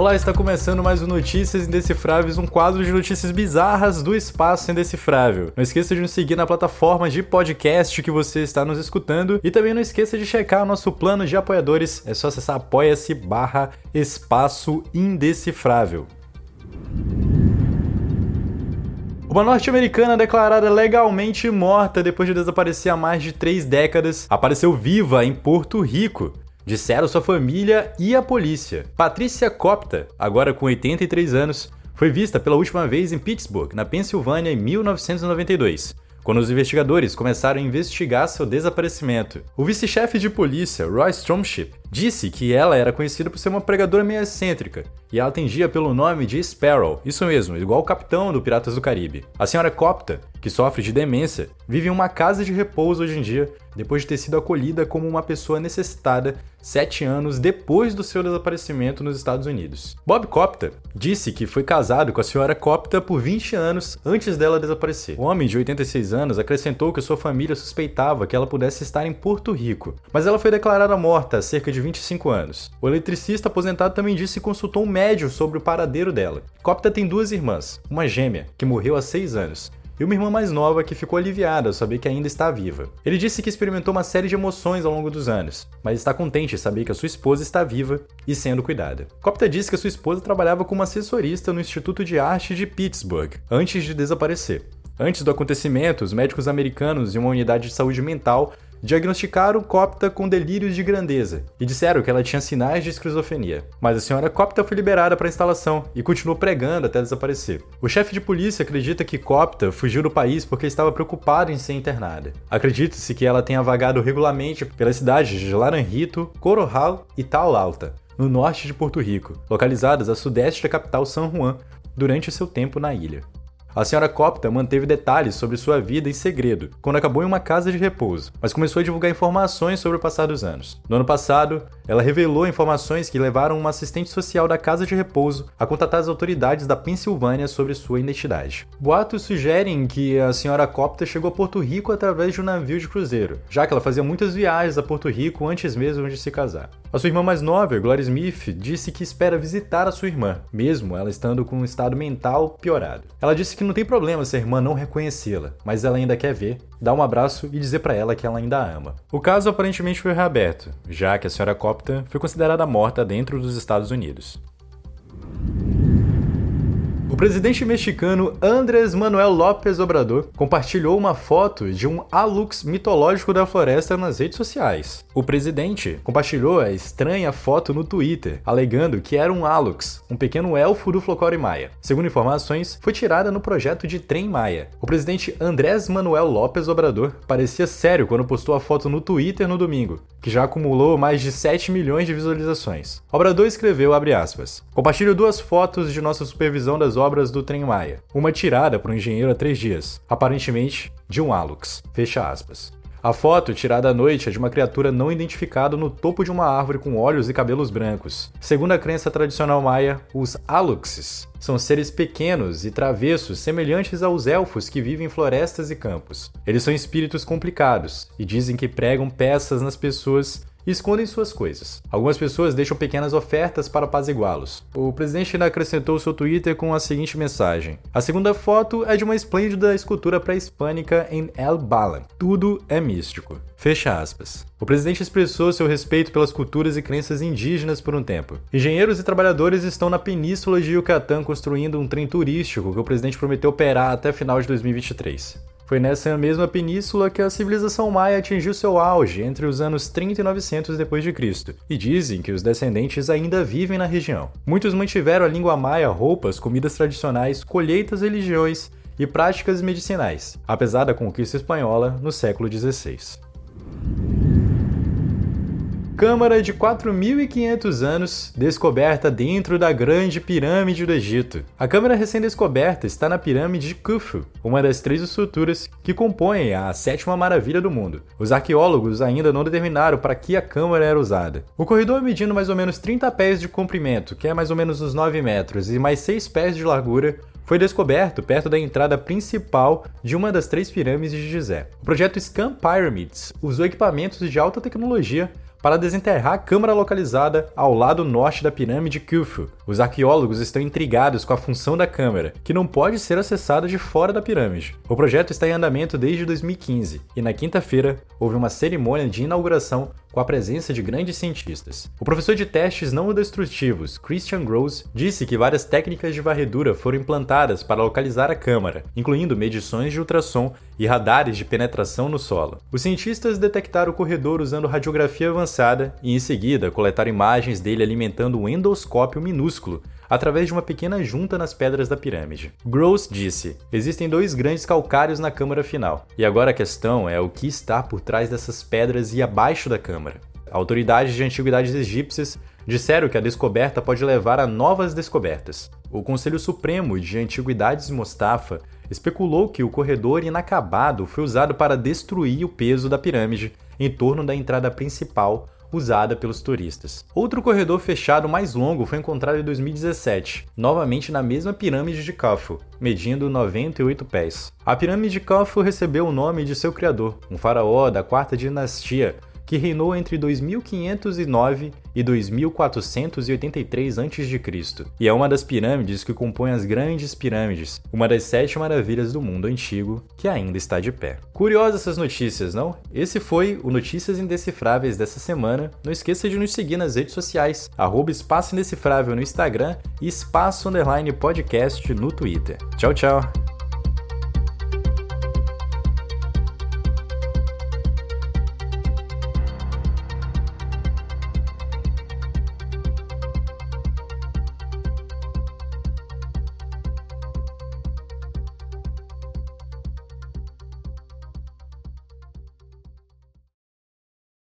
Olá, está começando mais um Notícias Indecifráveis, um quadro de notícias bizarras do espaço indecifrável. Não esqueça de nos seguir na plataforma de podcast que você está nos escutando e também não esqueça de checar o nosso plano de apoiadores. É só acessar apoia-se barra espaço indecifrável. Uma norte-americana declarada legalmente morta depois de desaparecer há mais de três décadas apareceu viva em Porto Rico. Disseram sua família e a polícia. Patrícia Copta, agora com 83 anos, foi vista pela última vez em Pittsburgh, na Pensilvânia, em 1992 quando os investigadores começaram a investigar seu desaparecimento. O vice-chefe de polícia, Roy Stromship, disse que ela era conhecida por ser uma pregadora meio excêntrica e ela atendia pelo nome de Sparrow, isso mesmo, igual o capitão do Piratas do Caribe. A senhora Copta, que sofre de demência, vive em uma casa de repouso hoje em dia, depois de ter sido acolhida como uma pessoa necessitada sete anos depois do seu desaparecimento nos Estados Unidos. Bob Copta disse que foi casado com a senhora Copta por 20 anos antes dela desaparecer. O homem de 86 anos acrescentou que sua família suspeitava que ela pudesse estar em Porto Rico, mas ela foi declarada morta cerca de de 25 anos. O eletricista aposentado também disse que consultou um médium sobre o paradeiro dela. Copta tem duas irmãs, uma gêmea, que morreu há 6 anos, e uma irmã mais nova que ficou aliviada ao saber que ainda está viva. Ele disse que experimentou uma série de emoções ao longo dos anos, mas está contente em saber que a sua esposa está viva e sendo cuidada. Copta disse que a sua esposa trabalhava como assessorista no Instituto de Arte de Pittsburgh antes de desaparecer. Antes do acontecimento, os médicos americanos e uma unidade de saúde mental diagnosticaram Copta com delírios de grandeza e disseram que ela tinha sinais de esquizofrenia. Mas a senhora Copta foi liberada para a instalação e continuou pregando até desaparecer. O chefe de polícia acredita que Copta fugiu do país porque estava preocupada em ser internada. Acredita-se que ela tenha vagado regularmente pelas cidades de Laranjito, Corojal e Tal Alta, no norte de Porto Rico, localizadas a sudeste da capital San Juan, durante seu tempo na ilha. A senhora Copta manteve detalhes sobre sua vida em segredo, quando acabou em uma casa de repouso, mas começou a divulgar informações sobre o passar dos anos. No ano passado, ela revelou informações que levaram uma assistente social da casa de repouso a contatar as autoridades da Pensilvânia sobre sua identidade. Boatos sugerem que a senhora Copta chegou a Porto Rico através de um navio de cruzeiro, já que ela fazia muitas viagens a Porto Rico antes mesmo de se casar. A sua irmã mais nova, Gloria Smith, disse que espera visitar a sua irmã, mesmo ela estando com um estado mental piorado. Ela disse que não tem problema se a irmã não reconhecê-la, mas ela ainda quer ver, dar um abraço e dizer para ela que ela ainda a ama. O caso aparentemente foi reaberto, já que a senhora Copta foi considerada morta dentro dos Estados Unidos presidente mexicano Andrés Manuel López Obrador compartilhou uma foto de um alux mitológico da floresta nas redes sociais. O presidente compartilhou a estranha foto no Twitter, alegando que era um alux, um pequeno elfo do folclore maia. Segundo informações, foi tirada no projeto de Trem Maia. O presidente Andrés Manuel López Obrador parecia sério quando postou a foto no Twitter no domingo, que já acumulou mais de 7 milhões de visualizações. Obrador escreveu, aspas, Compartilho duas fotos de nossa supervisão das obras do Trem Maia, uma tirada por um engenheiro há três dias, aparentemente de um Alux. Fecha aspas. A foto, tirada à noite, é de uma criatura não identificada no topo de uma árvore com olhos e cabelos brancos. Segundo a crença tradicional maia, os Aluxes são seres pequenos e travessos semelhantes aos elfos que vivem em florestas e campos. Eles são espíritos complicados e dizem que pregam peças nas pessoas e escondem suas coisas. Algumas pessoas deixam pequenas ofertas para apaziguá-los. O presidente ainda acrescentou seu Twitter com a seguinte mensagem: A segunda foto é de uma esplêndida escultura pré-hispânica em El Balan. Tudo é místico. Fecha aspas. O presidente expressou seu respeito pelas culturas e crenças indígenas por um tempo. Engenheiros e trabalhadores estão na península de Yucatán construindo um trem turístico que o presidente prometeu operar até final de 2023. Foi nessa mesma península que a civilização maia atingiu seu auge entre os anos 30 e 900 d.C., e dizem que os descendentes ainda vivem na região. Muitos mantiveram a língua maia, roupas, comidas tradicionais, colheitas, religiões e práticas medicinais, apesar da conquista espanhola no século XVI câmara de 4.500 anos descoberta dentro da Grande Pirâmide do Egito. A câmara recém-descoberta está na Pirâmide de Khufu, uma das três estruturas que compõem a sétima maravilha do mundo. Os arqueólogos ainda não determinaram para que a câmara era usada. O corredor medindo mais ou menos 30 pés de comprimento, que é mais ou menos uns 9 metros, e mais 6 pés de largura, foi descoberto perto da entrada principal de uma das três pirâmides de Gizé. O projeto Scan Pyramids usou equipamentos de alta tecnologia para desenterrar a câmara localizada ao lado norte da pirâmide Khufu. Os arqueólogos estão intrigados com a função da câmara, que não pode ser acessada de fora da pirâmide. O projeto está em andamento desde 2015 e na quinta-feira houve uma cerimônia de inauguração com a presença de grandes cientistas. O professor de testes não destrutivos, Christian Gross, disse que várias técnicas de varredura foram implantadas para localizar a câmara, incluindo medições de ultrassom e radares de penetração no solo. Os cientistas detectaram o corredor usando radiografia avançada e, em seguida, coletaram imagens dele alimentando um endoscópio minúsculo através de uma pequena junta nas pedras da pirâmide. Gross disse: Existem dois grandes calcários na câmara final, e agora a questão é o que está por trás dessas pedras e abaixo da câmara. Autoridades de antiguidades egípcias disseram que a descoberta pode levar a novas descobertas. O Conselho Supremo de Antiguidades Mostafa especulou que o corredor inacabado foi usado para destruir o peso da pirâmide em torno da entrada principal usada pelos turistas. Outro corredor fechado mais longo foi encontrado em 2017, novamente na mesma pirâmide de Khufu, medindo 98 pés. A pirâmide de Khufu recebeu o nome de seu criador, um faraó da quarta dinastia, que reinou entre 2509 e 2483 a.C. e é uma das pirâmides que compõem as grandes pirâmides, uma das sete maravilhas do mundo antigo que ainda está de pé. Curiosas essas notícias, não? Esse foi o Notícias Indecifráveis dessa semana. Não esqueça de nos seguir nas redes sociais, arroba Espaço Indecifrável no Instagram e Espaço Underline Podcast no Twitter. Tchau, tchau!